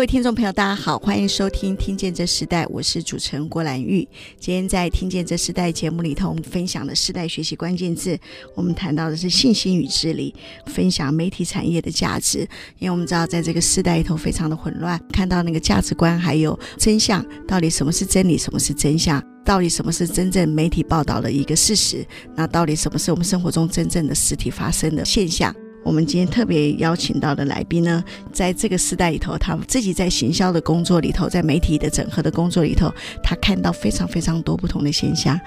各位听众朋友，大家好，欢迎收听《听见这时代》，我是主持人郭兰玉。今天在《听见这时代》节目里头，我们分享的时代学习关键字，我们谈到的是信心与治理，分享媒体产业的价值。因为我们知道，在这个时代里头非常的混乱，看到那个价值观还有真相，到底什么是真理，什么是真相，到底什么是真正媒体报道的一个事实，那到底什么是我们生活中真正的实体发生的现象？我们今天特别邀请到的来宾呢，在这个时代里头，他自己在行销的工作里头，在媒体的整合的工作里头，他看到非常非常多不同的现象。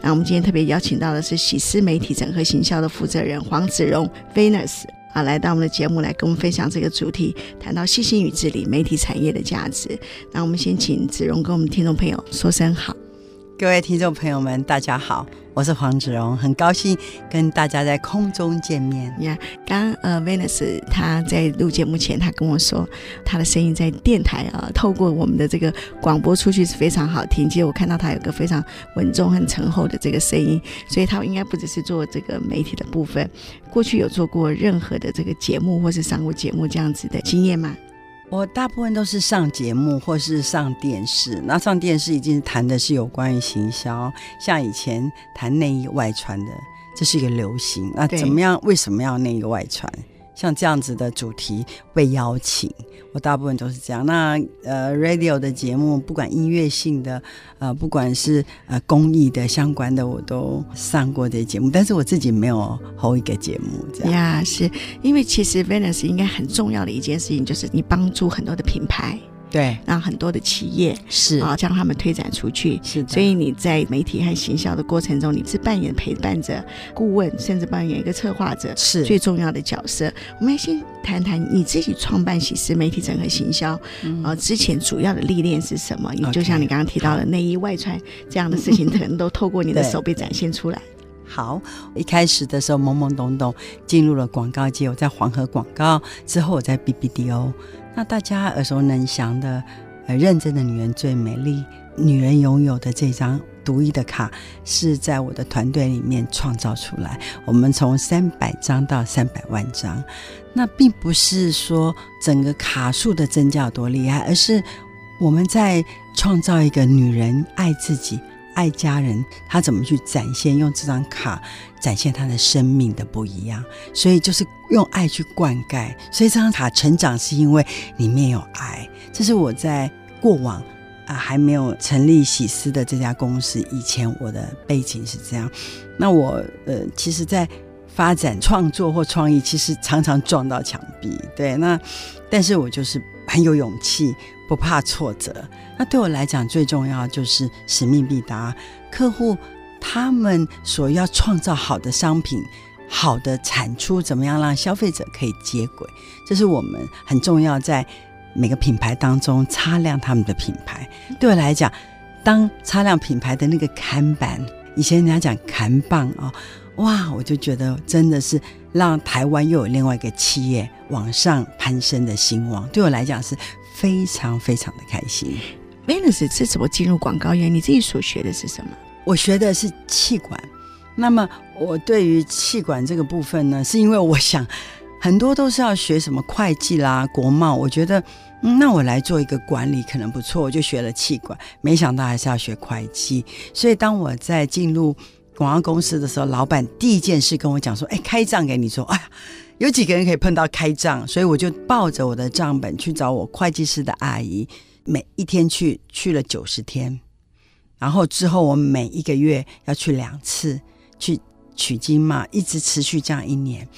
那我们今天特别邀请到的是喜思媒体整合行销的负责人黄子荣 Venus 啊，来到我们的节目来跟我们分享这个主题，谈到信心与治理媒体产业的价值。那我们先请子荣跟我们听众朋友说声好。各位听众朋友们，大家好，我是黄子荣，很高兴跟大家在空中见面。呀，刚呃，Venus 他在录节目前，他跟我说，他的声音在电台啊，透过我们的这个广播出去是非常好听。其实我看到他有个非常稳重、很沉厚的这个声音，所以他应该不只是做这个媒体的部分，过去有做过任何的这个节目或是上过节目这样子的经验吗？我大部分都是上节目或是上电视，那上电视已经谈的是有关于行销，像以前谈内衣外穿的，这是一个流行。那怎么样？为什么要内衣外传？像这样子的主题被邀请，我大部分都是这样。那呃，radio 的节目，不管音乐性的，呃，不管是呃公益的相关的，我都上过这些节目。但是我自己没有 hold 一个节目这样。呀，是因为其实 Venus 应该很重要的一件事情，就是你帮助很多的品牌。对，让很多的企业是啊，将他们推展出去。是的，所以你在媒体和行销的过程中，你是扮演陪伴者、顾问，甚至扮演一个策划者，是最重要的角色。我们先谈谈你自己创办喜事媒体整合行销，嗯、呃，之前主要的历练是什么？你、就像你刚刚提到的内衣外穿这样的事情，可能都透过你的手被展现出来。好，一开始的时候懵懵懂懂进入了广告界，我在黄河广告之后，我在 BBDO。那大家耳熟能详的，呃，认真的女人最美丽，女人拥有的这张独一的卡，是在我的团队里面创造出来。我们从三百张到三百万张，那并不是说整个卡数的增加有多厉害，而是我们在创造一个女人爱自己。爱家人，他怎么去展现？用这张卡展现他的生命的不一样，所以就是用爱去灌溉。所以这张卡成长是因为里面有爱。这是我在过往啊、还没有成立喜思的这家公司以前，我的背景是这样。那我呃，其实，在发展创作或创意，其实常常撞到墙壁。对，那但是我就是很有勇气。不怕挫折，那对我来讲最重要就是使命必达。客户他们所要创造好的商品、好的产出，怎么样让消费者可以接轨？这是我们很重要，在每个品牌当中擦亮他们的品牌。对我来讲，当擦亮品牌的那个看板，以前人家讲看棒啊，哇，我就觉得真的是让台湾又有另外一个企业往上攀升的兴旺。对我来讲是。非常非常的开心。Venus 是怎么进入广告业？你自己所学的是什么？我学的是气管。那么我对于气管这个部分呢，是因为我想很多都是要学什么会计啦、国贸。我觉得，嗯，那我来做一个管理可能不错，我就学了气管。没想到还是要学会计。所以当我在进入广告公司的时候，老板第一件事跟我讲说：“哎，开账给你说。”哎呀。有几个人可以碰到开账，所以我就抱着我的账本去找我会计师的阿姨，每一天去去了九十天，然后之后我每一个月要去两次去取经嘛，一直持续这样一年。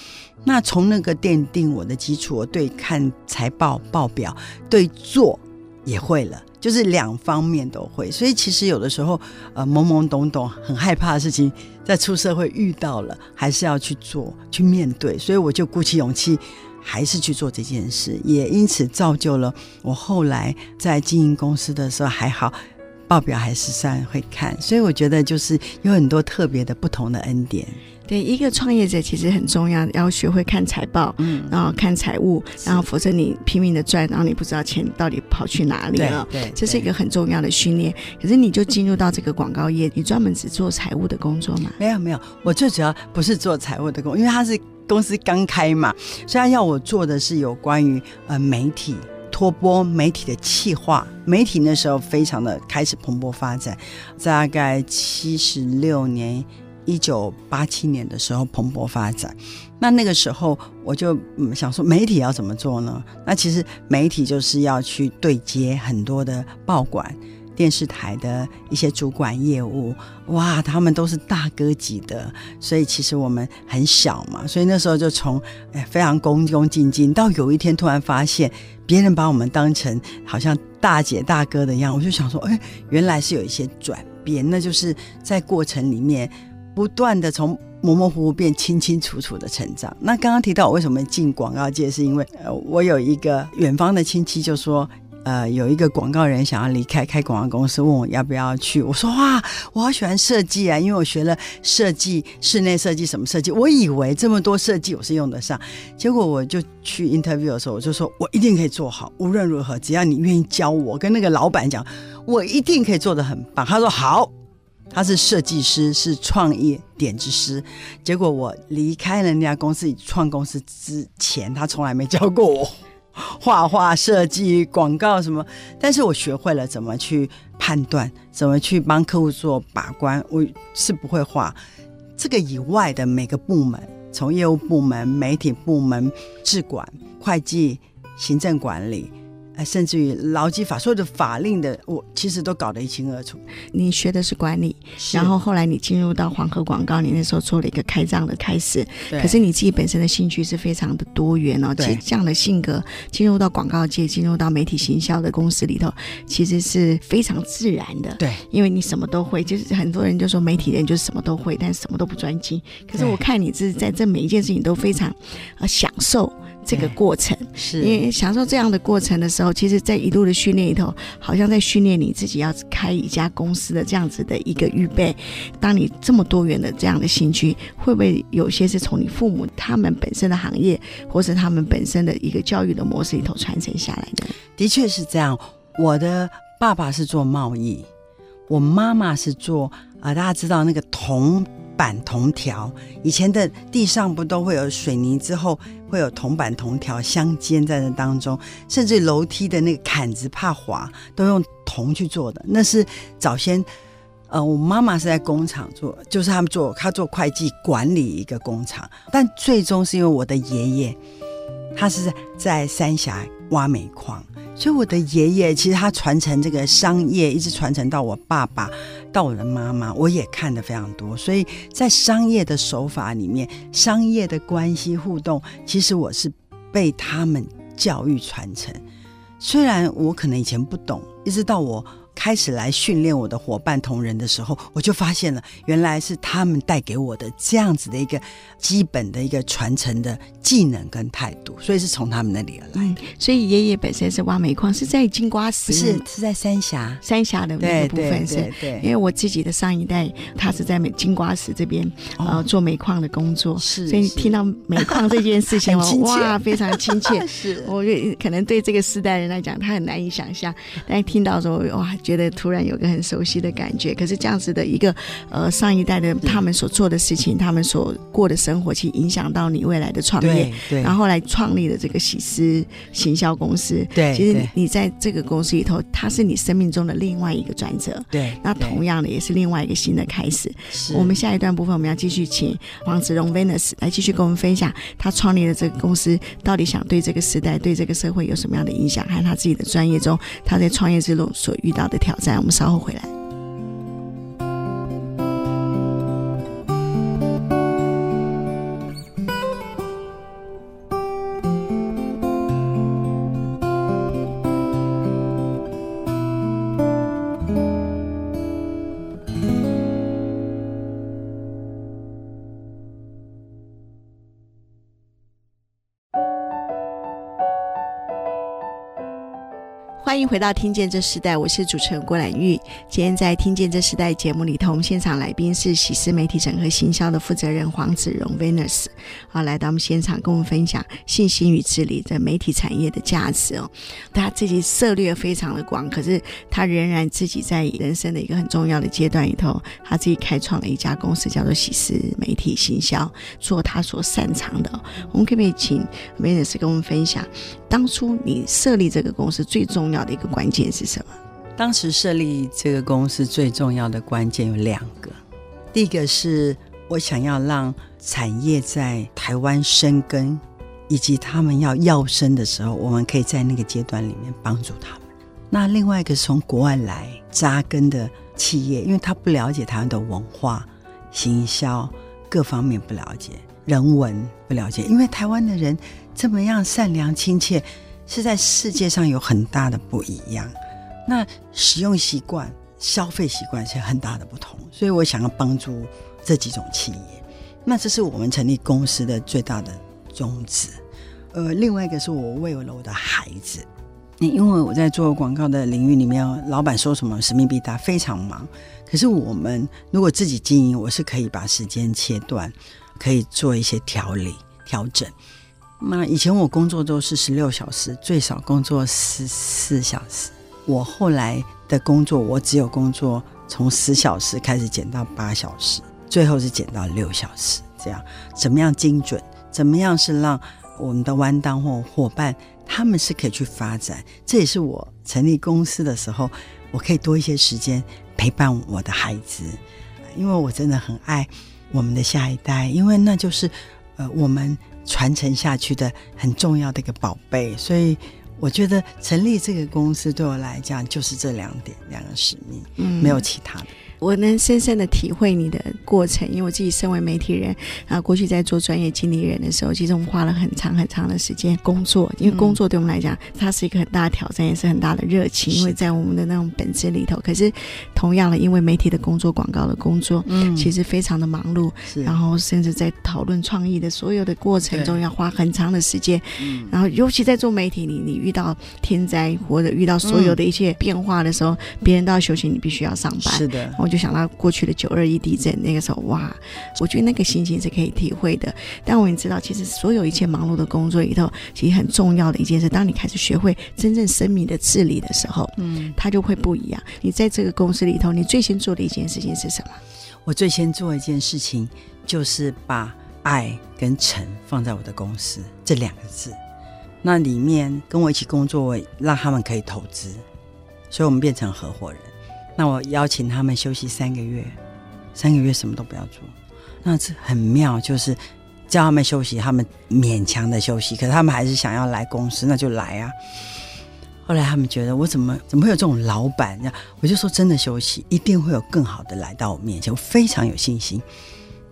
那从那个奠定我的基础，我对看财报报表，对做也会了。就是两方面都会，所以其实有的时候，呃，懵懵懂懂、很害怕的事情，在出社会遇到了，还是要去做、去面对。所以我就鼓起勇气，还是去做这件事，也因此造就了我后来在经营公司的时候还好，报表还是算会看。所以我觉得就是有很多特别的不同的恩典。对，一个创业者其实很重要，要学会看财报，嗯，然后看财务，然后否则你拼命的赚，然后你不知道钱到底跑去哪里了。对，对，这是一个很重要的训练。可是你就进入到这个广告业，你专门只做财务的工作吗？没有没有，我最主要不是做财务的工，因为他是公司刚开嘛，所以他要我做的是有关于呃媒体。托播媒体的企划，媒体那时候非常的开始蓬勃发展，大概七十六年，一九八七年的时候蓬勃发展。那那个时候我就想说，媒体要怎么做呢？那其实媒体就是要去对接很多的报馆。电视台的一些主管业务，哇，他们都是大哥级的，所以其实我们很小嘛，所以那时候就从哎非常恭恭敬敬，到有一天突然发现别人把我们当成好像大姐大哥的样，我就想说，哎，原来是有一些转变，那就是在过程里面不断的从模模糊糊变清清楚楚的成长。那刚刚提到我为什么进广告界，是因为呃，我有一个远方的亲戚就说。呃，有一个广告人想要离开开广告公司，问我要不要去。我说哇，我好喜欢设计啊，因为我学了设计、室内设计什么设计。我以为这么多设计我是用得上，结果我就去 interview 的时候，我就说我一定可以做好，无论如何，只要你愿意教我。跟那个老板讲，我一定可以做得很棒。他说好，他是设计师，是创业点子师。结果我离开了那家公司，创公司之前，他从来没教过我。画画、设计、广告什么，但是我学会了怎么去判断，怎么去帮客户做把关。我是不会画这个以外的每个部门，从业务部门、媒体部门、制管、会计、行政管理。甚至于劳基法所有的法令的，我其实都搞得一清二楚。你学的是管理，然后后来你进入到黄河广告，你那时候做了一个开张的开始。对。可是你自己本身的兴趣是非常的多元哦。对。其实这样的性格进入到广告界，进入到媒体行销的公司里头，其实是非常自然的。对。因为你什么都会，就是很多人就说媒体人就是什么都会，但是什么都不专精。可是我看你是在这每一件事情都非常呃享受。这个过程，是因为享受这样的过程的时候，其实，在一路的训练里头，好像在训练你自己要开一家公司的这样子的一个预备。当你这么多元的这样的兴趣，会不会有些是从你父母他们本身的行业，或是他们本身的一个教育的模式里头传承下来的？的确是这样。我的爸爸是做贸易，我妈妈是做啊、呃，大家知道那个铜。板铜条，以前的地上不都会有水泥，之后会有铜板铜条相间在那当中，甚至楼梯的那个坎子怕滑，都用铜去做的。那是早先，呃，我妈妈是在工厂做，就是他们做，他做会计管理一个工厂，但最终是因为我的爷爷，他是在三峡挖煤矿。所以我的爷爷其实他传承这个商业，一直传承到我爸爸，到我的妈妈，我也看得非常多。所以在商业的手法里面，商业的关系互动，其实我是被他们教育传承。虽然我可能以前不懂，一直到我。开始来训练我的伙伴同仁的时候，我就发现了，原来是他们带给我的这样子的一个基本的一个传承的技能跟态度，所以是从他们那里而来的。嗯、所以爷爷本身是挖煤矿，是在金瓜石，是是在三峡，三峡的那个部分是。对，对，对，对，因为我自己的上一代，他是在金瓜石这边、哦、呃做煤矿的工作，是。所以听到煤矿这件事情，哇，非常亲切。是，我可能对这个世代人来讲，他很难以想象，但听到说哇。觉得突然有个很熟悉的感觉，可是这样子的一个呃上一代的他们所做的事情，他们所过的生活，其实影响到你未来的创业。对，对，然后后来创立了这个喜思行销公司。对，其实你在这个公司里头，它是你生命中的另外一个转折。对，那同样的也是另外一个新的开始。是，我们下一段部分我们要继续请黄子荣 Venus 来继续跟我们分享他创立的这个公司到底想对这个时代、对这个社会有什么样的影响，还有他自己的专业中他在创业之路所遇到的。的挑战，我们稍后回来。欢迎回到《听见这时代》，我是主持人郭兰玉。今天在《听见这时代》节目里头，我们现场来宾是喜事媒体整合行销的负责人黄子荣 Venus，啊，来到我们现场跟我们分享信心与治理的媒体产业的价值哦。他自己涉猎非常的广，可是他仍然自己在人生的一个很重要的阶段里头，他自己开创了一家公司，叫做喜事媒体行销，做他所擅长的。我们可不可以请 Venus 跟我们分享，当初你设立这个公司最重要的一个关键是什么？当时设立这个公司最重要的关键有两个，第一个是我想要让产业在台湾生根，以及他们要要生的时候，我们可以在那个阶段里面帮助他们。那另外一个是从国外来扎根的企业，因为他不了解台湾的文化、行销各方面不了解，人文不了解，因为台湾的人这么样善良亲切。是在世界上有很大的不一样，那使用习惯、消费习惯是很大的不同，所以我想要帮助这几种企业。那这是我们成立公司的最大的宗旨。呃，另外一个是我为了我的孩子，因为我在做广告的领域里面，老板说什么使命必达，非常忙。可是我们如果自己经营，我是可以把时间切断，可以做一些调理、调整。那以前我工作都是十六小时，最少工作十四小时。我后来的工作，我只有工作从十小时开始减到八小时，最后是减到六小时。这样怎么样精准？怎么样是让我们的弯当或伙伴他们是可以去发展？这也是我成立公司的时候，我可以多一些时间陪伴我的孩子，因为我真的很爱我们的下一代，因为那就是呃我们。传承下去的很重要的一个宝贝，所以我觉得成立这个公司对我来讲就是这两点，两个使命，嗯，没有其他的。我能深深的体会你的过程，因为我自己身为媒体人啊，过去在做专业经理人的时候，其实我们花了很长很长的时间工作，因为工作对我们来讲，它是一个很大的挑战，也是很大的热情，因为在我们的那种本质里头。可是同样的，因为媒体的工作、广告的工作，嗯，其实非常的忙碌，然后甚至在讨论创意的所有的过程中，要花很长的时间，嗯，然后尤其在做媒体，你你遇到天灾或者遇到所有的一切变化的时候，别人都要休息，你必须要上班，是的，我就想到过去的九二一地震，那个时候哇，我觉得那个心情是可以体会的。但我也知道，其实所有一切忙碌的工作里头，其实很重要的一件事，当你开始学会真正生命的治理的时候，嗯，它就会不一样。你在这个公司里头，你最先做的一件事情是什么？我最先做一件事情，就是把爱跟诚放在我的公司这两个字。那里面跟我一起工作，我让他们可以投资，所以我们变成合伙人。那我邀请他们休息三个月，三个月什么都不要做，那这很妙，就是叫他们休息，他们勉强的休息，可是他们还是想要来公司，那就来啊。后来他们觉得我怎么怎么会有这种老板？这样我就说真的休息，一定会有更好的来到我面前，我非常有信心。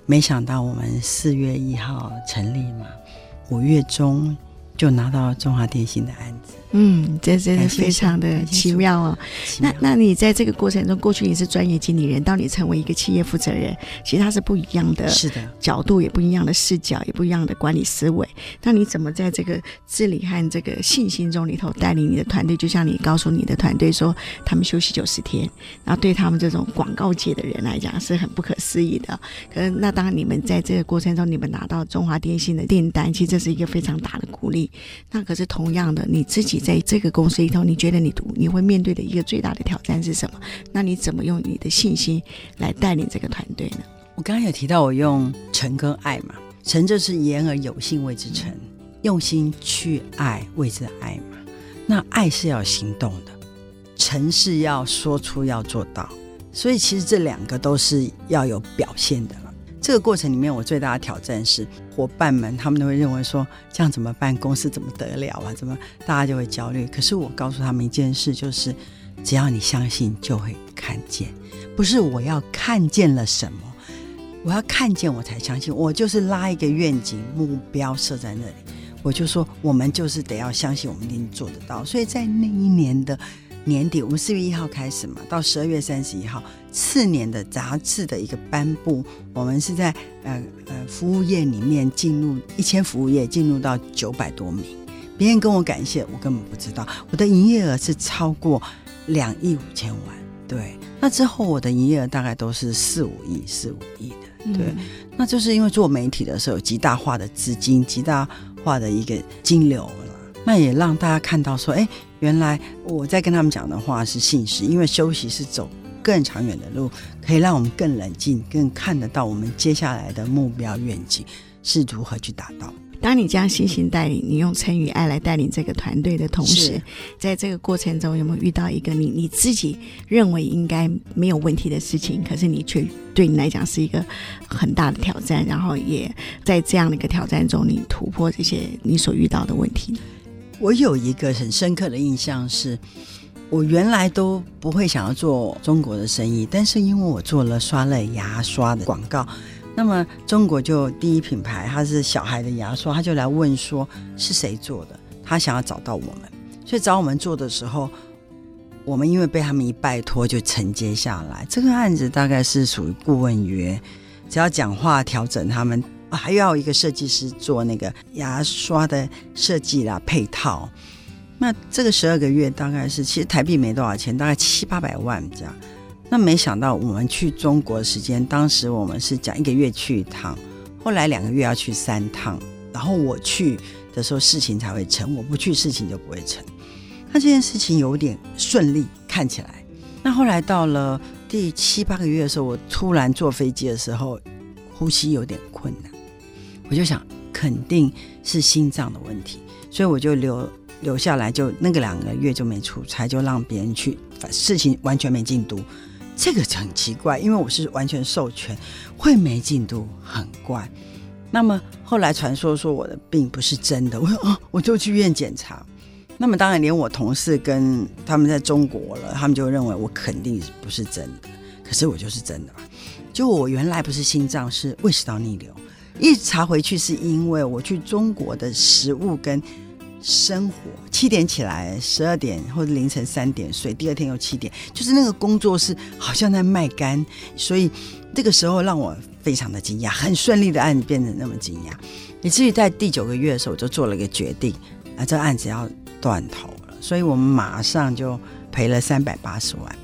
没想到我们四月一号成立嘛，五月中就拿到中华电信的案子。嗯，这真的非常的奇妙哦。那那你在这个过程中，过去你是专业经理人，到你成为一个企业负责人，其实它是不一样的，是的，角度也不一样的视角，也不一样的管理思维。那你怎么在这个治理和这个信心中里头带领你的团队？就像你告诉你的团队说，他们休息九十天，然后对他们这种广告界的人来讲是很不可思议的。可是那当你们在这个过程中，你们拿到中华电信的订单，其实这是一个非常大的鼓励。那可是同样的，你自己。在这个公司里头，你觉得你你会面对的一个最大的挑战是什么？那你怎么用你的信心来带领这个团队呢？我刚刚有提到，我用诚跟爱嘛，诚就是言而有信谓之诚，用心去爱谓之爱嘛。那爱是要行动的，诚是要说出要做到，所以其实这两个都是要有表现的。这个过程里面，我最大的挑战是伙伴们，他们都会认为说，这样怎么办？公司怎么得了啊？怎么大家就会焦虑？可是我告诉他们一件事，就是只要你相信，就会看见。不是我要看见了什么，我要看见我才相信。我就是拉一个愿景目标设在那里，我就说我们就是得要相信，我们一定做得到。所以在那一年的。年底，我们四月一号开始嘛，到十二月三十一号，次年的杂志的一个颁布，我们是在呃呃服务业里面进入一千服务业进入到九百多名，别人跟我感谢，我根本不知道。我的营业额是超过两亿五千万，对。那之后我的营业额大概都是四五亿、四五亿的，对。嗯、那就是因为做媒体的时候有极大化的资金、极大化的一个金流了，那也让大家看到说，哎，原来我在跟他们讲的话是信实，因为休息是走更长远的路，可以让我们更冷静、更看得到我们接下来的目标愿景是如何去达到。当你这样细心带领，你用诚与爱来带领这个团队的同时，在这个过程中有没有遇到一个你你自己认为应该没有问题的事情，可是你却对你来讲是一个很大的挑战，然后也在这样的一个挑战中，你突破这些你所遇到的问题？我有一个很深刻的印象是，我原来都不会想要做中国的生意，但是因为我做了刷了牙刷的广告。那么中国就第一品牌，它是小孩的牙刷，他就来问说是谁做的，他想要找到我们，所以找我们做的时候，我们因为被他们一拜托就承接下来。这个案子大概是属于顾问约，只要讲话调整他们，还要一个设计师做那个牙刷的设计啦配套。那这个十二个月大概是其实台币没多少钱，大概七八百万这样。那没想到我们去中国的时间，当时我们是讲一个月去一趟，后来两个月要去三趟，然后我去的时候事情才会成，我不去事情就不会成。那这件事情有点顺利，看起来。那后来到了第七八个月的时候，我突然坐飞机的时候，呼吸有点困难，我就想肯定是心脏的问题，所以我就留留下来，就那个两个月就没出差，就让别人去，事情完全没进度。这个很奇怪，因为我是完全授权，会没进度，很怪。那么后来传说说我的病不是真的，我说哦，我就去医院检查。那么当然，连我同事跟他们在中国了，他们就认为我肯定不是真的。可是我就是真的嘛。就我原来不是心脏，是胃食道逆流。一查回去是因为我去中国的食物跟。生活七点起来，十二点或者凌晨三点睡，第二天又七点，就是那个工作是好像在卖干，所以这个时候让我非常的惊讶，很顺利的案子变成那么惊讶，以至于在第九个月的时候，我就做了一个决定，啊，这案子要断头了，所以我们马上就赔了三百八十万。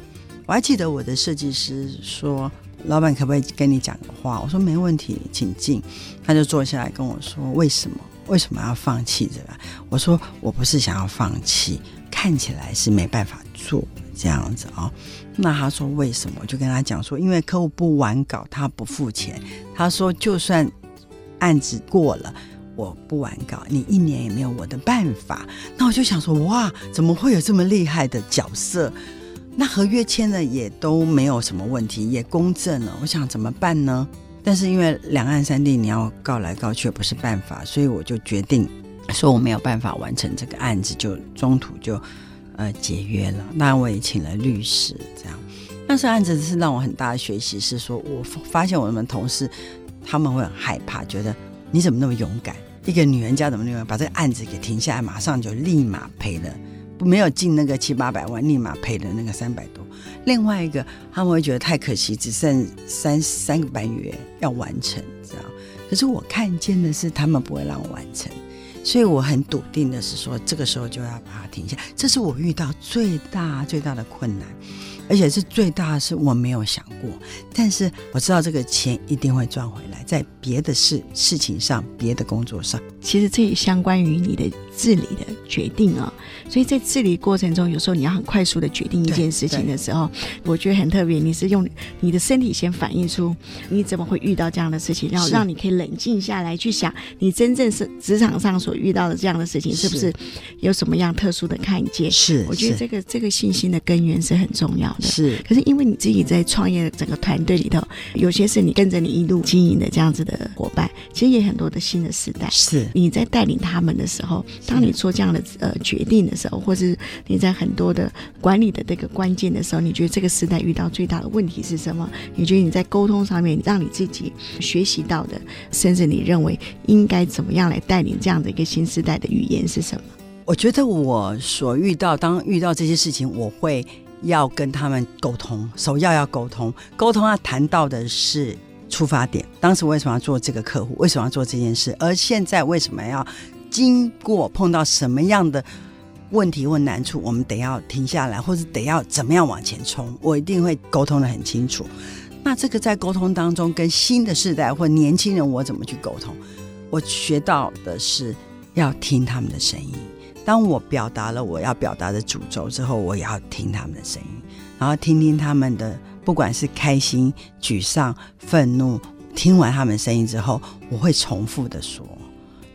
我还记得我的设计师说：“老板可不可以跟你讲个话？”我说：“没问题，请进。”他就坐下来跟我说：“为什么？”为什么要放弃这个？我说我不是想要放弃，看起来是没办法做这样子哦。那他说为什么？我就跟他讲说，因为客户不完稿，他不付钱。他说就算案子过了，我不完稿，你一年也没有我的办法。那我就想说，哇，怎么会有这么厉害的角色？那合约签了也都没有什么问题，也公证了。我想怎么办呢？但是因为两岸三地你要告来告去不是办法，所以我就决定说我没有办法完成这个案子，就中途就呃解约了。那我也请了律师，这样。但是案子是让我很大的学习，是说我发现我们同事他们会很害怕，觉得你怎么那么勇敢？一个女人家怎么那么，把这个案子给停下来，马上就立马赔了。没有进那个七八百万，立马赔了那个三百多。另外一个，他们会觉得太可惜，只剩三三个半月要完成，这样。可是我看见的是，他们不会让我完成，所以我很笃定的是说，这个时候就要把它停下。这是我遇到最大最大的困难，而且是最大的是我没有想过，但是我知道这个钱一定会赚回来，在别的事事情上，别的工作上。其实这也相关于你的治理的决定啊、哦，所以在治理过程中，有时候你要很快速的决定一件事情的时候，我觉得很特别。你是用你的身体先反映出你怎么会遇到这样的事情，然后让你可以冷静下来去想，你真正是职场上所遇到的这样的事情，是不是有什么样特殊的看见？是，我觉得这个这个信心的根源是很重要的。是，可是因为你自己在创业的整个团队里头，有些是你跟着你一路经营的这样子的伙伴，其实也很多的新的时代是。你在带领他们的时候，当你做这样的呃决定的时候，或是你在很多的管理的这个关键的时候，你觉得这个时代遇到最大的问题是什么？你觉得你在沟通上面让你自己学习到的，甚至你认为应该怎么样来带领这样的一个新时代的语言是什么？我觉得我所遇到，当遇到这些事情，我会要跟他们沟通，首要要沟通，沟通要谈到的是。出发点，当时为什么要做这个客户？为什么要做这件事？而现在为什么要经过碰到什么样的问题或难处，我们得要停下来，或者得要怎么样往前冲，我一定会沟通的很清楚。那这个在沟通当中，跟新的世代或年轻人，我怎么去沟通？我学到的是要听他们的声音。当我表达了我要表达的主轴之后，我也要听他们的声音，然后听听他们的，不管是开心、沮丧、愤怒。听完他们声音之后，我会重复的说，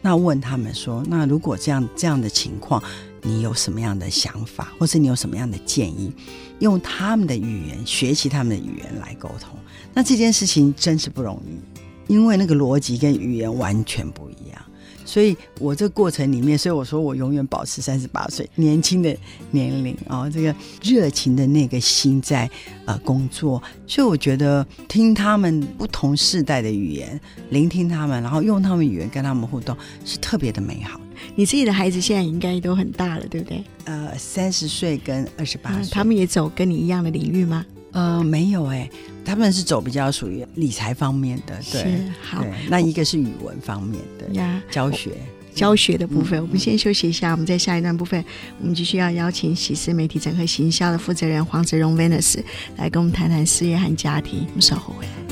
那问他们说，那如果这样这样的情况，你有什么样的想法，或是你有什么样的建议？用他们的语言学习他们的语言来沟通，那这件事情真是不容易，因为那个逻辑跟语言完全不一样。所以，我这过程里面，所以我说我永远保持三十八岁年轻的年龄啊，这个热情的那个心在呃工作。所以，我觉得听他们不同世代的语言，聆听他们，然后用他们语言跟他们互动，是特别的美好。你自己的孩子现在应该都很大了，对不对？呃，三十岁跟二十八岁，他们也走跟你一样的领域吗？呃，没有哎、欸，他们是走比较属于理财方面的，对，是好对。那一个是语文方面的呀，教学教学的部分。嗯、我们先休息一下，我们在下一段部分，我们继续要邀请喜事媒体整合行销的负责人黄泽荣 Venus 来跟我们谈谈事业和家庭。我们稍后回来。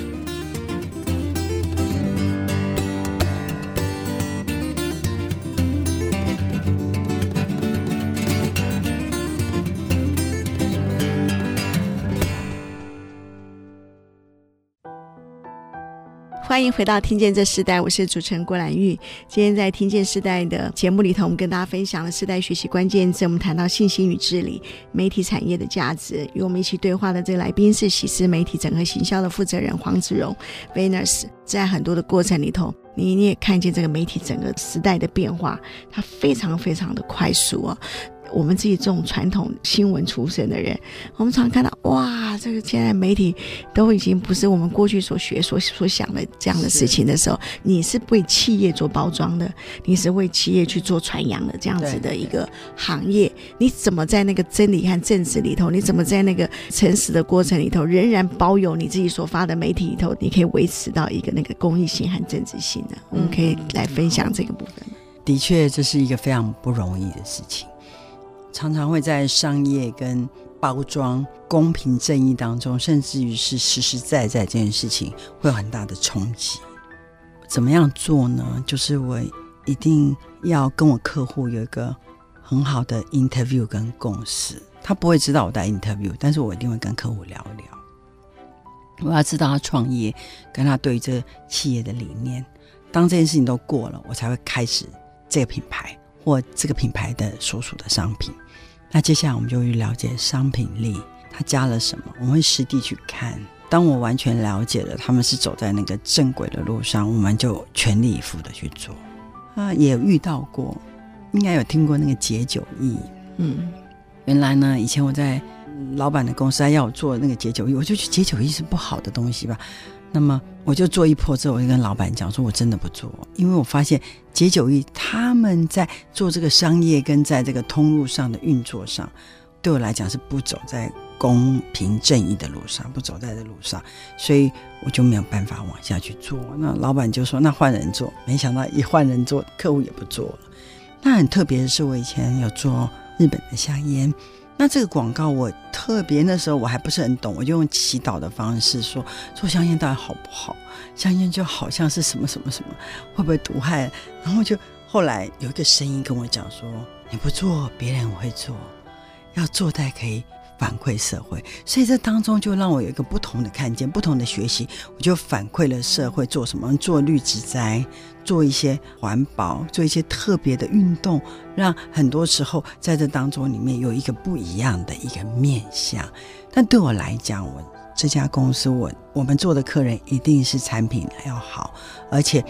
欢迎回到《听见这时代》，我是主持人郭兰玉。今天在《听见时代》的节目里头，我们跟大家分享了时代学习关键字。我们谈到信心与治理、媒体产业的价值。与我们一起对话的这个来宾是喜思媒体整合行销的负责人黄子荣 Venus。在很多的过程里头，你你也看见这个媒体整个时代的变化，它非常非常的快速啊。我们自己这种传统新闻出身的人，我们常看到哇，这个现在媒体都已经不是我们过去所学、所所想的这样的事情的时候，你是为企业做包装的，你是为企业去做传扬的这样子的一个行业，你怎么在那个真理和政治里头，你怎么在那个诚实的过程里头，仍然保有你自己所发的媒体里头，你可以维持到一个那个公益性和政治性呢？我们可以来分享这个部分。的确，这是一个非常不容易的事情。常常会在商业跟包装、公平正义当中，甚至于是实实在在这件事情，会有很大的冲击。怎么样做呢？就是我一定要跟我客户有一个很好的 interview 跟共识。他不会知道我在 interview，但是我一定会跟客户聊一聊。我要知道他创业，跟他对这企业的理念。当这件事情都过了，我才会开始这个品牌。或这个品牌的所属的商品，那接下来我们就去了解商品力，它加了什么，我们会实地去看。当我完全了解了他们是走在那个正轨的路上，我们就全力以赴的去做。啊，也有遇到过，应该有听过那个解酒意。嗯，原来呢，以前我在老板的公司，他要我做那个解酒意，我就去解酒意是不好的东西吧。那么我就做一破之后，我就跟老板讲说，我真的不做，因为我发现解酒液他们在做这个商业跟在这个通路上的运作上，对我来讲是不走在公平正义的路上，不走在这路上，所以我就没有办法往下去做。那老板就说，那换人做，没想到一换人做，客户也不做了。那很特别的是，我以前有做日本的香烟。那这个广告我特别，那时候我还不是很懂，我就用祈祷的方式说，做香烟到底好不好？香烟就好像是什么什么什么，会不会毒害？然后就后来有一个声音跟我讲说，你不做，别人会做，要做才可以。反馈社会，所以这当中就让我有一个不同的看见，不同的学习。我就反馈了社会做什么，做绿植栽，做一些环保，做一些特别的运动，让很多时候在这当中里面有一个不一样的一个面向。但对我来讲，我这家公司，我我们做的客人一定是产品要好，而且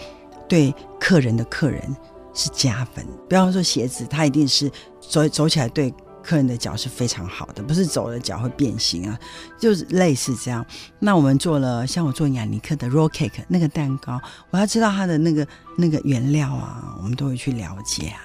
对客人的客人是加分。比方说鞋子，它一定是走走起来对。客人的脚是非常好的，不是走了脚会变形啊，就是类似这样。那我们做了，像我做雅尼克的 roll cake 那个蛋糕，我要知道它的那个那个原料啊，我们都会去了解啊。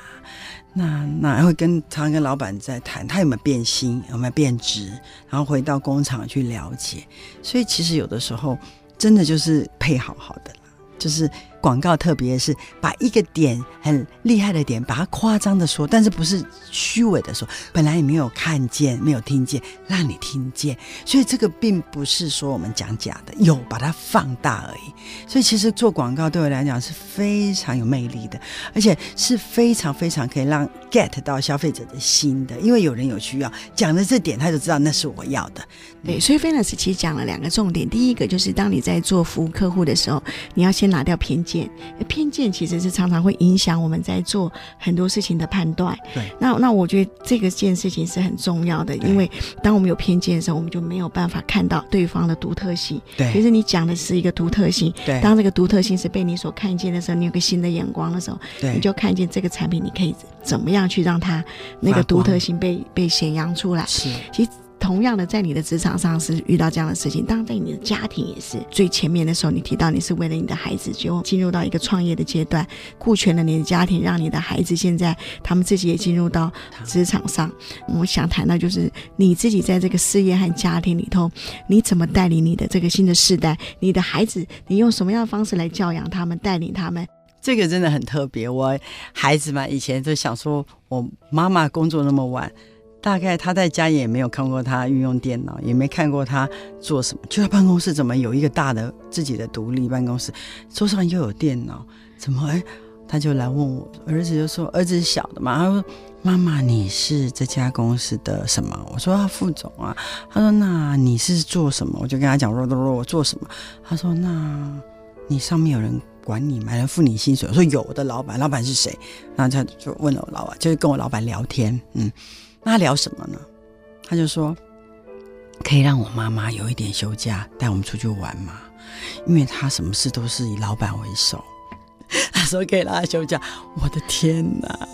那那会跟常跟老板在谈，他有没有变形，有没有变质，然后回到工厂去了解。所以其实有的时候真的就是配好好的啦，就是。广告特别是把一个点很厉害的点，把它夸张的说，但是不是虚伪的说，本来你没有看见，没有听见，让你听见，所以这个并不是说我们讲假的，有把它放大而已。所以其实做广告对我来讲是非常有魅力的，而且是非常非常可以让 get 到消费者的心的，因为有人有需要，讲的这点他就知道那是我要的。对，所以 Venus 其实讲了两个重点，第一个就是当你在做服务客户的时候，你要先拿掉偏见，偏见其实是常常会影响我们在做很多事情的判断。对，那那我觉得这个件事情是很重要的，因为当我们有偏见的时候，我们就没有办法看到对方的独特性。对，其实你讲的是一个独特性。对，当这个独特性是被你所看见的时候，你有个新的眼光的时候，对，你就看见这个产品，你可以怎么样去让它那个独特性被被显扬出来。是，其实。同样的，在你的职场上是遇到这样的事情，当然在你的家庭也是。最前面的时候，你提到你是为了你的孩子，就进入到一个创业的阶段，顾全了你的家庭，让你的孩子现在他们自己也进入到职场上。我想谈到就是你自己在这个事业和家庭里头，你怎么带领你的这个新的世代？你的孩子，你用什么样的方式来教养他们、带领他们？这个真的很特别。我孩子嘛，以前就想说，我妈妈工作那么晚。大概他在家也没有看过他运用电脑，也没看过他做什么。就在办公室怎么有一个大的自己的独立办公室，桌上又有电脑，怎么哎？他就来问我，儿子就说，儿子小的嘛，他说妈妈你是这家公司的什么？我说他副总啊。他说那你是做什么？我就跟他讲说，说我做什么？他说那你上面有人管你吗？有人付你薪水？我说有的，老板，老板是谁？然后他就问了我老板，就是跟我老板聊天，嗯。那聊什么呢？他就说可以让我妈妈有一点休假，带我们出去玩嘛，因为他什么事都是以老板为首。他说可以让他休假，我的天哪！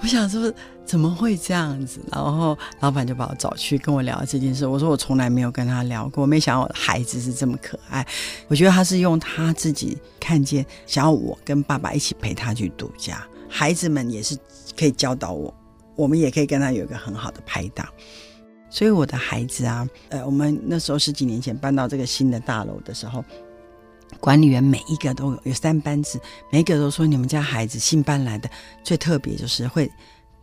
我想说怎么会这样子？然后老板就把我找去跟我聊这件事。我说我从来没有跟他聊过，没想到我孩子是这么可爱。我觉得他是用他自己看见，想要我跟爸爸一起陪他去度假。孩子们也是可以教导我。我们也可以跟他有一个很好的拍档，所以我的孩子啊，呃，我们那时候十几年前搬到这个新的大楼的时候，管理员每一个都有有三班制，每一个都说你们家孩子新搬来的最特别就是会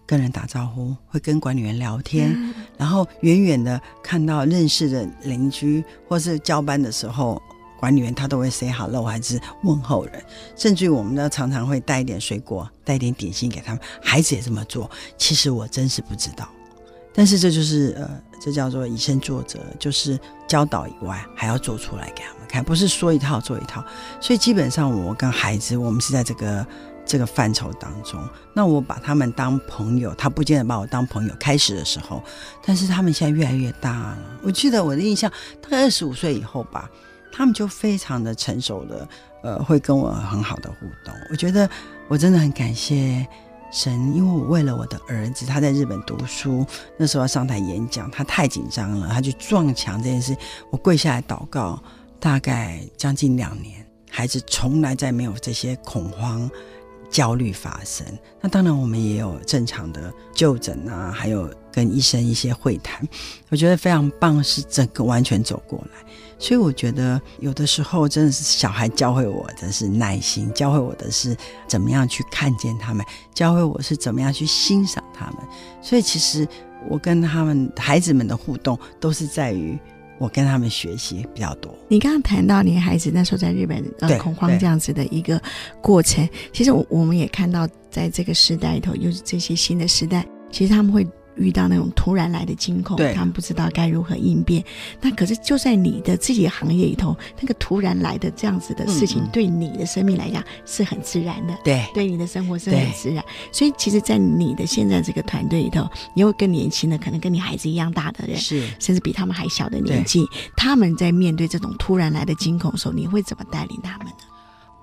跟人打招呼，会跟管理员聊天，嗯、然后远远的看到认识的邻居或是交班的时候。管理员他都会 say hello，还是问候人，甚至于我们呢常常会带一点水果，带一点点心给他们。孩子也这么做。其实我真是不知道，但是这就是呃，这叫做以身作则，就是教导以外还要做出来给他们看，不是说一套做一套。所以基本上我跟孩子，我们是在这个这个范畴当中。那我把他们当朋友，他不见得把我当朋友。开始的时候，但是他们现在越来越大了。我记得我的印象，大概二十五岁以后吧。他们就非常的成熟的，呃，会跟我很好的互动。我觉得我真的很感谢神，因为我为了我的儿子，他在日本读书，那时候要上台演讲，他太紧张了，他去撞墙这件事，我跪下来祷告，大概将近两年，孩子从来再没有这些恐慌、焦虑发生。那当然，我们也有正常的就诊啊，还有跟医生一些会谈，我觉得非常棒，是整个完全走过来。所以我觉得有的时候真的是小孩教会我的是耐心，教会我的是怎么样去看见他们，教会我是怎么样去欣赏他们。所以其实我跟他们孩子们的互动都是在于我跟他们学习比较多。你刚刚谈到你孩子那时候在日本呃恐慌这样子的一个过程，其实我我们也看到在这个时代里头，又是这些新的时代，其实他们会。遇到那种突然来的惊恐，他们不知道该如何应变。那可是就在你的自己的行业里头，那个突然来的这样子的事情，对你的生命来讲是很自然的。对，对你的生活是很自然。所以，其实，在你的现在这个团队里头，你有更年轻的，可能跟你孩子一样大的人，是甚至比他们还小的年纪，他们在面对这种突然来的惊恐的时候，你会怎么带领他们呢？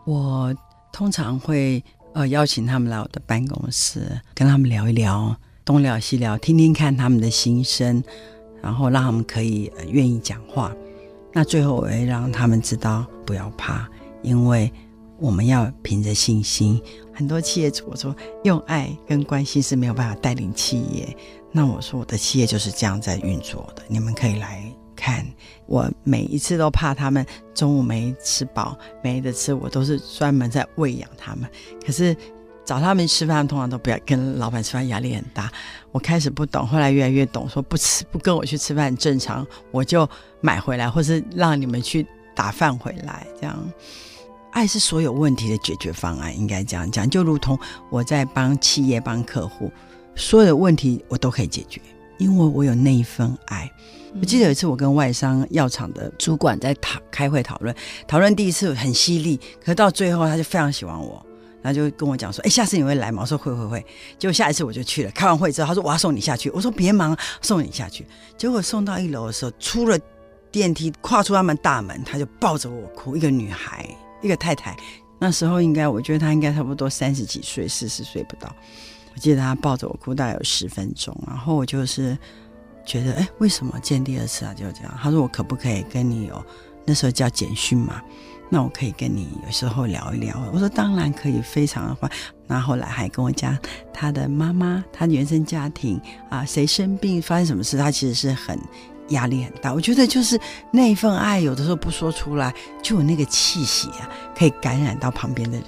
我通常会呃邀请他们来我的办公室，跟他们聊一聊。东聊西聊，听听看他们的心声，然后让他们可以、呃、愿意讲话。那最后我会让他们知道不要怕，因为我们要凭着信心。很多企业主我说用爱跟关心是没有办法带领企业。那我说我的企业就是这样在运作的，你们可以来看我每一次都怕他们中午没吃饱，没得吃，我都是专门在喂养他们。可是找他们吃饭，通常都不要跟老板吃饭，压力很大。我开始不懂，后来越来越懂，说不吃不跟我去吃饭很正常，我就买回来，或是让你们去打饭回来，这样。爱是所有问题的解决方案，应该这样讲。就如同我在帮企业、帮客户，所有的问题我都可以解决，因为我有那一份爱。我记得有一次，我跟外商药厂的主管在讨开会讨论，讨论第一次很犀利，可是到最后他就非常喜欢我，然后就跟我讲说：“哎，下次你会来吗？”我说：“会会会。”结果下一次我就去了。开完会之后，他说：“我要送你下去。”我说：“别忙，送你下去。”结果送到一楼的时候，出了电梯，跨出他们大门，他就抱着我哭，一个女孩。一个太太，那时候应该，我觉得她应该差不多三十几岁，四十岁不到。我记得她抱着我哭，大概有十分钟。然后我就是觉得，哎，为什么见第二次啊？就这样。他说：“我可不可以跟你有那时候叫简讯嘛？那我可以跟你有时候聊一聊。”我说：“当然可以，非常的欢。”然后来还跟我讲她的妈妈，她的原生家庭啊，谁生病，发生什么事，她其实是很。压力很大，我觉得就是那一份爱，有的时候不说出来，就有那个气息啊，可以感染到旁边的人。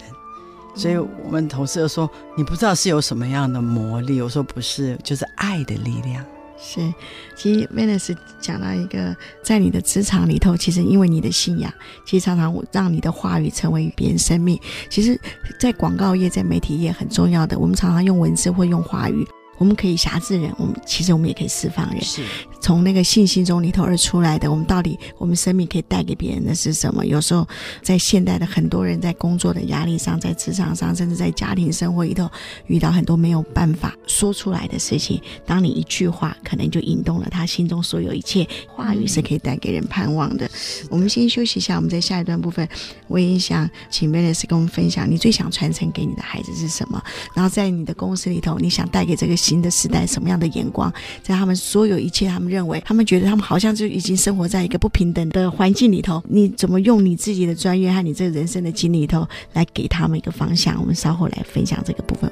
所以我们同事说：“你不知道是有什么样的魔力。”我说：“不是，就是爱的力量。”是，其实 Manus 讲到一个，在你的职场里头，其实因为你的信仰，其实常常让你的话语成为别人生命。其实，在广告业、在媒体业很重要的，我们常常用文字或用话语。我们可以挟制人，我们其实我们也可以释放人。是，从那个信心中里头而出来的。我们到底我们生命可以带给别人的是什么？有时候在现代的很多人在工作的压力上，在职场上，甚至在家庭生活里头，遇到很多没有办法说出来的事情。当你一句话，可能就引动了他心中所有一切。话语是可以带给人盼望的。我们先休息一下，我们在下一段部分，我也想请 Venus 跟我们分享，你最想传承给你的孩子是什么？然后在你的公司里头，你想带给这个。新的时代，什么样的眼光，在他们所有一切，他们认为，他们觉得他们好像就已经生活在一个不平等的环境里头。你怎么用你自己的专业和你这个人生的经历头，来给他们一个方向？我们稍后来分享这个部分。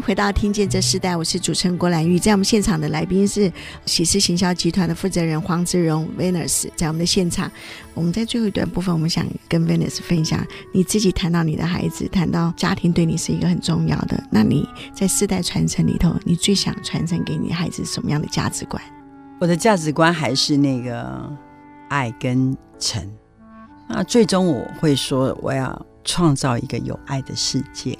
回到《听见这世代》，我是主持人郭兰玉。在我们现场的来宾是喜事行销集团的负责人黄姿蓉 Venus。在我们的现场，我们在最后一段部分，我们想跟 Venus 分享，你自己谈到你的孩子，谈到家庭对你是一个很重要的。那你在世代传承里头，你最想传承给你孩子什么样的价值观？我的价值观还是那个爱跟诚。那最终我会说，我要创造一个有爱的世界。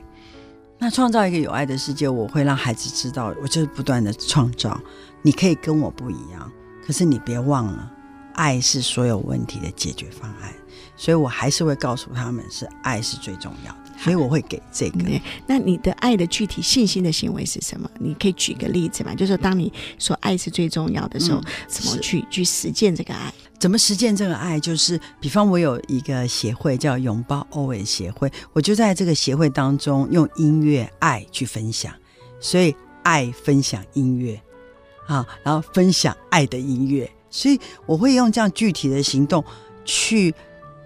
那创造一个有爱的世界，我会让孩子知道，我就是不断的创造。你可以跟我不一样，可是你别忘了，爱是所有问题的解决方案。所以我还是会告诉他们，是爱是最重要的。所以我会给这个。那你的爱的具体信心的行为是什么？你可以举个例子嘛？就是说，当你说爱是最重要的时候，嗯、怎么去去实践这个爱？怎么实践这个爱？就是，比方我有一个协会叫拥抱 Always 协会，我就在这个协会当中用音乐爱去分享，所以爱分享音乐啊，然后分享爱的音乐，所以我会用这样具体的行动去。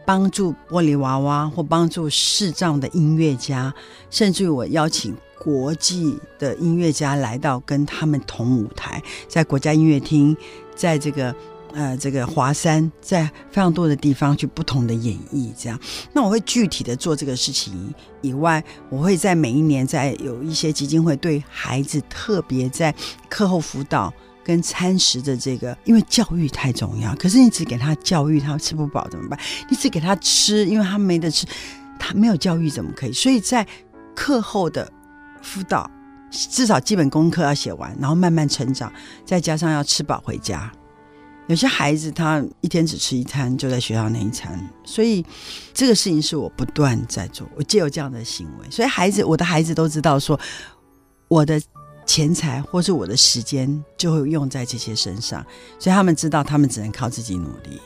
帮助玻璃娃娃或帮助视障的音乐家，甚至于我邀请国际的音乐家来到跟他们同舞台，在国家音乐厅，在这个呃这个华山，在非常多的地方去不同的演绎。这样，那我会具体的做这个事情以外，我会在每一年在有一些基金会对孩子特别在课后辅导。跟餐食的这个，因为教育太重要。可是你只给他教育，他吃不饱怎么办？你只给他吃，因为他没得吃，他没有教育怎么可以？所以在课后的辅导，至少基本功课要写完，然后慢慢成长，再加上要吃饱回家。有些孩子他一天只吃一餐，就在学校那一餐，所以这个事情是我不断在做。我借有这样的行为，所以孩子，我的孩子都知道说我的。钱财或是我的时间就会用在这些身上，所以他们知道他们只能靠自己努力。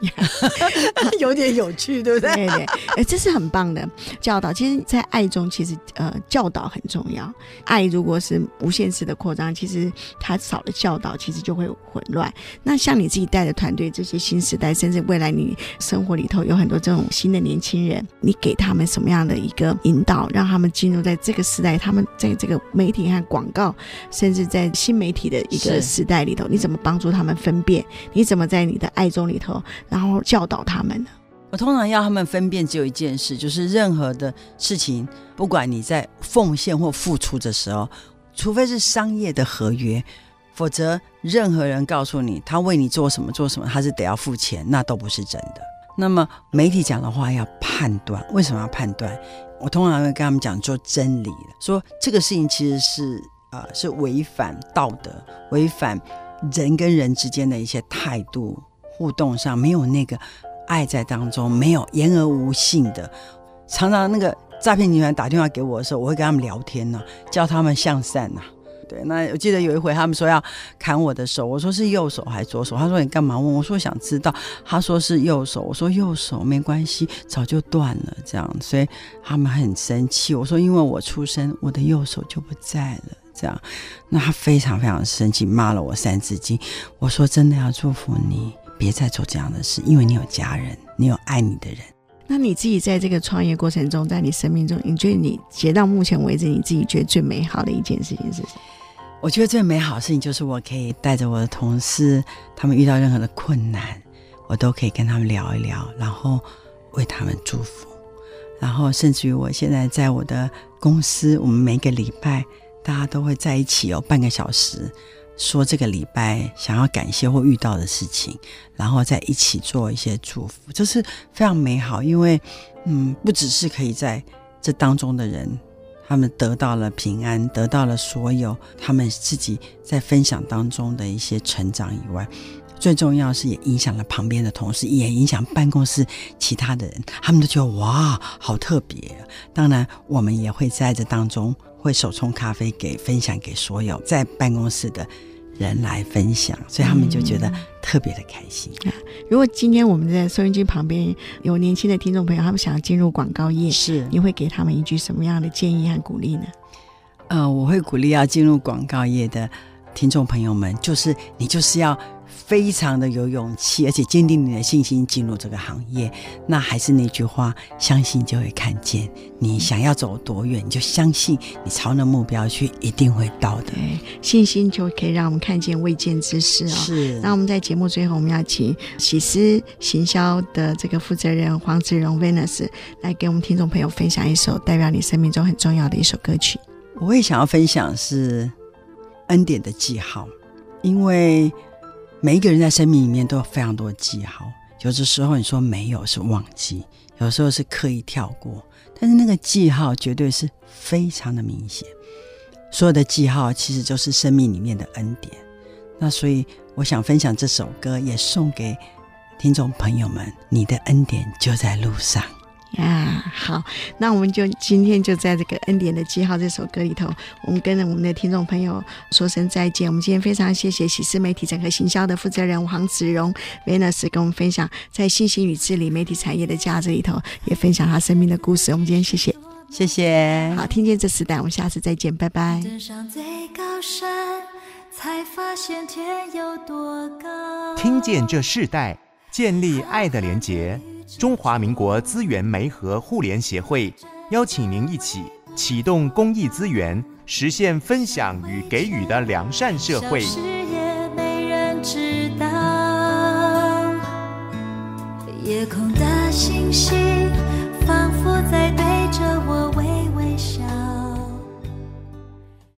有点有趣，对不对？对对，哎，这是很棒的教导。其实，在爱中，其实呃，教导很重要。爱如果是无限制的扩张，其实它少了教导，其实就会混乱。那像你自己带的团队，这些新时代，甚至未来你生活里头有很多这种新的年轻人，你给他们什么样的一个引导，让他们进入在这个时代？他们在这个媒体和广告，甚至在新媒体的一个时代里头，你怎么帮助他们分辨？你怎么在你的爱中里头？然后教导他们呢？我通常要他们分辨，只有一件事，就是任何的事情，不管你在奉献或付出的时候，除非是商业的合约，否则任何人告诉你他为你做什么做什么，他是得要付钱，那都不是真的。那么媒体讲的话要判断，为什么要判断？我通常会跟他们讲做真理，说这个事情其实是、呃，是违反道德，违反人跟人之间的一些态度。互动上没有那个爱在当中，没有言而无信的。常常那个诈骗集团打电话给我的时候，我会跟他们聊天呢、啊，教他们向善呐、对，那我记得有一回他们说要砍我的手，我说是右手还是左手？他说你干嘛问？我说想知道。他说是右手，我说右手没关系，早就断了这样。所以他们很生气。我说因为我出生，我的右手就不在了这样。那他非常非常生气，骂了我三字经。我说真的要祝福你。别再做这样的事，因为你有家人，你有爱你的人。那你自己在这个创业过程中，在你生命中，你觉得你截到目前为止，你自己觉得最美好的一件事情是什么？我觉得最美好的事情就是我可以带着我的同事，他们遇到任何的困难，我都可以跟他们聊一聊，然后为他们祝福。然后甚至于我现在在我的公司，我们每个礼拜大家都会在一起有半个小时。说这个礼拜想要感谢或遇到的事情，然后再一起做一些祝福，这是非常美好。因为，嗯，不只是可以在这当中的人，他们得到了平安，得到了所有他们自己在分享当中的一些成长以外，最重要是也影响了旁边的同事，也影响办公室其他的人，他们都觉得哇，好特别。当然，我们也会在这当中会手冲咖啡给分享给所有在办公室的。人来分享，所以他们就觉得特别的开心。嗯。如果今天我们在收音机旁边有年轻的听众朋友，他们想要进入广告业，是你会给他们一句什么样的建议和鼓励呢？呃，我会鼓励要进入广告业的听众朋友们，就是你就是要。非常的有勇气，而且坚定你的信心进入这个行业。那还是那句话，相信就会看见。你想要走多远，你就相信你朝那目标去，一定会到的。对，信心就可以让我们看见未见之事哦。是。那我们在节目最后，我们要请喜思行销的这个负责人黄子荣 Venus 来给我们听众朋友分享一首代表你生命中很重要的一首歌曲。我也想要分享是恩典的记号，因为。每一个人在生命里面都有非常多的记号，有的时候你说没有是忘记，有时候是刻意跳过，但是那个记号绝对是非常的明显。所有的记号其实就是生命里面的恩典。那所以我想分享这首歌，也送给听众朋友们：你的恩典就在路上。呀，yeah, 好，那我们就今天就在这个恩典的记号这首歌里头，我们跟着我们的听众朋友说声再见。我们今天非常谢谢喜事媒体整合行销的负责人黄子荣 Venus 跟我们分享在信息与治理媒体产业的价值里头，也分享他生命的故事。我们今天谢谢，谢谢。好，听见这时代，我们下次再见，拜拜。登上最高山，才发现天有多高。听见这世代，建立爱的连结。中华民国资源媒和互联协会邀请您一起启动公益资源，实现分享与给予的良善社会。也没人知道，夜空的星星仿佛在对着我微。